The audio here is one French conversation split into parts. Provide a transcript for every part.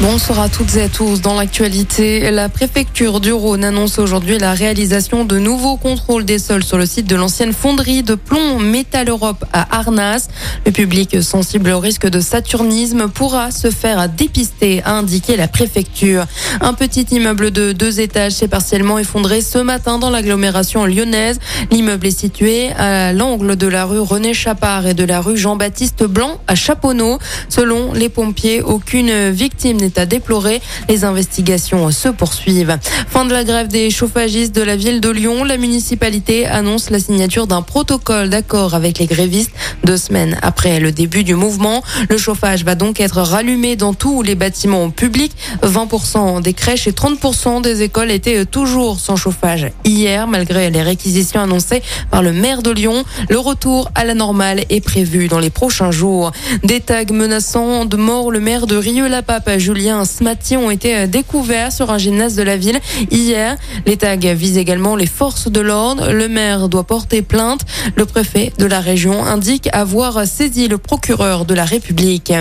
Bonsoir à toutes et à tous. Dans l'actualité, la préfecture du Rhône annonce aujourd'hui la réalisation de nouveaux contrôles des sols sur le site de l'ancienne fonderie de plomb Métal Europe à Arnas. Le public sensible au risque de saturnisme pourra se faire dépister, a indiqué la préfecture. Un petit immeuble de deux étages s'est partiellement effondré ce matin dans l'agglomération lyonnaise. L'immeuble est situé à l'angle de la rue René Chapard et de la rue Jean-Baptiste Blanc à Chaponneau. Selon les pompiers, aucune victime à déplorer. Les investigations se poursuivent. Fin de la grève des chauffagistes de la ville de Lyon. La municipalité annonce la signature d'un protocole d'accord avec les grévistes deux semaines après le début du mouvement. Le chauffage va donc être rallumé dans tous les bâtiments publics. 20% des crèches et 30% des écoles étaient toujours sans chauffage hier, malgré les réquisitions annoncées par le maire de Lyon. Le retour à la normale est prévu dans les prochains jours. Des tags menaçant de mort le maire de Rieux-la-Pape, Julien Smati, ont été découverts sur un gymnase de la ville hier. Les tags visent également les forces de l'ordre. Le maire doit porter plainte. Le préfet de la région indique avoir saisi le procureur de la République.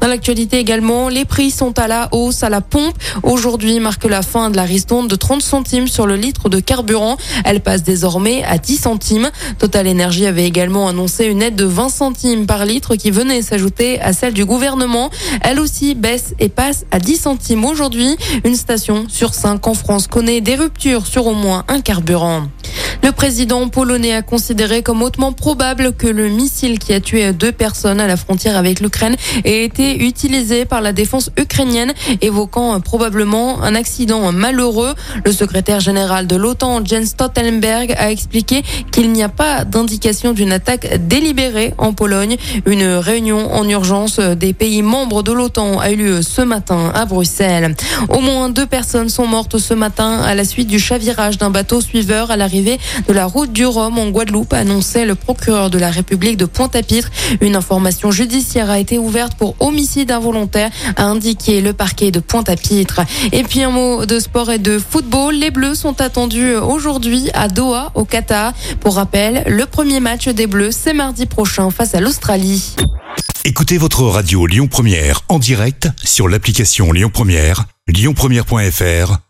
Dans l'actualité également, les prix sont à la hausse à la pompe. Aujourd'hui marque la fin de la ristourne de 30 centimes sur le litre de carburant. Elle passe désormais à 10 centimes. Total Energy avait également annoncé une aide de 20 centimes par litre qui venait s'ajouter à celle du gouvernement. Elle aussi baisse et passe à 10 centimes aujourd'hui. Une station sur 5 en France connaît des ruptures sur au moins un carburant. Le président polonais a considéré comme hautement probable que le missile qui a tué deux personnes à la frontière avec l'Ukraine ait été utilisé par la défense ukrainienne, évoquant probablement un accident malheureux. Le secrétaire général de l'OTAN, Jens Stoltenberg, a expliqué qu'il n'y a pas d'indication d'une attaque délibérée en Pologne. Une réunion en urgence des pays membres de l'OTAN a eu lieu ce matin à Bruxelles. Au moins deux personnes sont mortes ce matin à la suite du chavirage d'un bateau suiveur à l'arrivée de la route du Rhum en Guadeloupe, annonçait le procureur de la République de Pointe-à-Pitre. Une information judiciaire a été ouverte pour homicide involontaire, a indiqué le parquet de Pointe-à-Pitre. Et puis un mot de sport et de football. Les Bleus sont attendus aujourd'hui à Doha, au Qatar. Pour rappel, le premier match des Bleus, c'est mardi prochain face à l'Australie. Écoutez votre radio Lyon Première en direct sur l'application Lyon Première, lyonpremière.fr